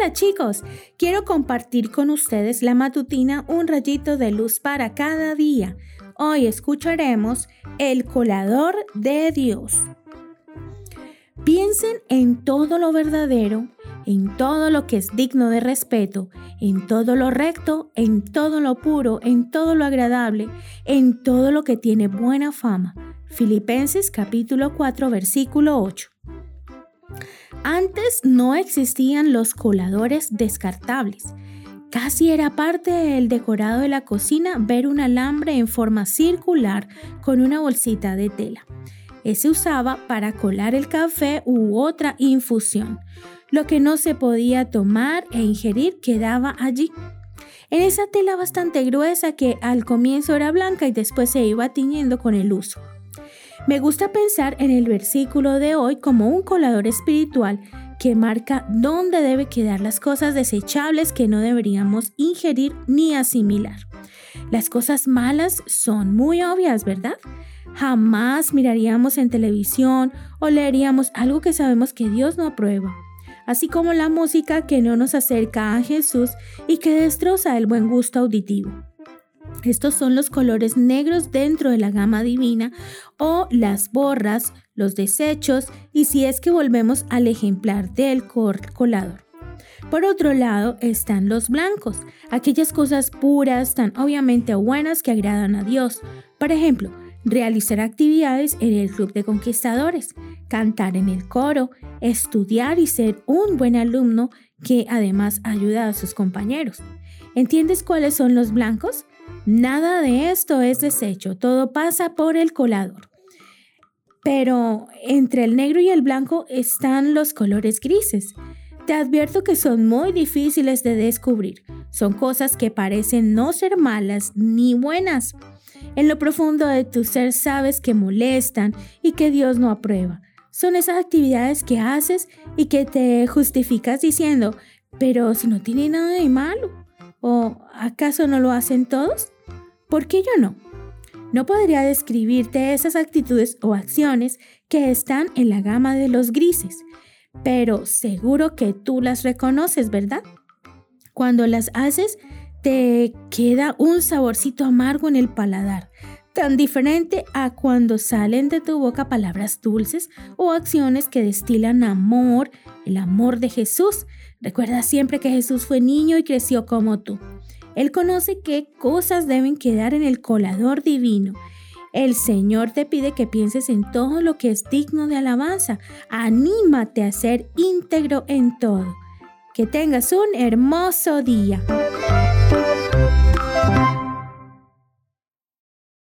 Hola chicos, quiero compartir con ustedes la matutina Un rayito de luz para cada día. Hoy escucharemos El colador de Dios. Piensen en todo lo verdadero, en todo lo que es digno de respeto, en todo lo recto, en todo lo puro, en todo lo agradable, en todo lo que tiene buena fama. Filipenses capítulo 4 versículo 8. Antes no existían los coladores descartables. Casi era parte del decorado de la cocina ver un alambre en forma circular con una bolsita de tela. Ese usaba para colar el café u otra infusión. Lo que no se podía tomar e ingerir quedaba allí. En esa tela bastante gruesa que al comienzo era blanca y después se iba tiñendo con el uso. Me gusta pensar en el versículo de hoy como un colador espiritual que marca dónde debe quedar las cosas desechables que no deberíamos ingerir ni asimilar. Las cosas malas son muy obvias, ¿verdad? Jamás miraríamos en televisión o leeríamos algo que sabemos que Dios no aprueba, así como la música que no nos acerca a Jesús y que destroza el buen gusto auditivo. Estos son los colores negros dentro de la gama divina o las borras, los desechos y si es que volvemos al ejemplar del colador. Por otro lado están los blancos, aquellas cosas puras, tan obviamente buenas que agradan a Dios. Por ejemplo, realizar actividades en el club de conquistadores, cantar en el coro, estudiar y ser un buen alumno que además ayuda a sus compañeros. ¿Entiendes cuáles son los blancos? Nada de esto es desecho, todo pasa por el colador. Pero entre el negro y el blanco están los colores grises. Te advierto que son muy difíciles de descubrir. Son cosas que parecen no ser malas ni buenas. En lo profundo de tu ser sabes que molestan y que Dios no aprueba. Son esas actividades que haces y que te justificas diciendo, pero si no tiene nada de malo. ¿O acaso no lo hacen todos? ¿Por qué yo no? No podría describirte esas actitudes o acciones que están en la gama de los grises, pero seguro que tú las reconoces, ¿verdad? Cuando las haces, te queda un saborcito amargo en el paladar, tan diferente a cuando salen de tu boca palabras dulces o acciones que destilan amor, el amor de Jesús. Recuerda siempre que Jesús fue niño y creció como tú. Él conoce qué cosas deben quedar en el colador divino. El Señor te pide que pienses en todo lo que es digno de alabanza. Anímate a ser íntegro en todo. Que tengas un hermoso día.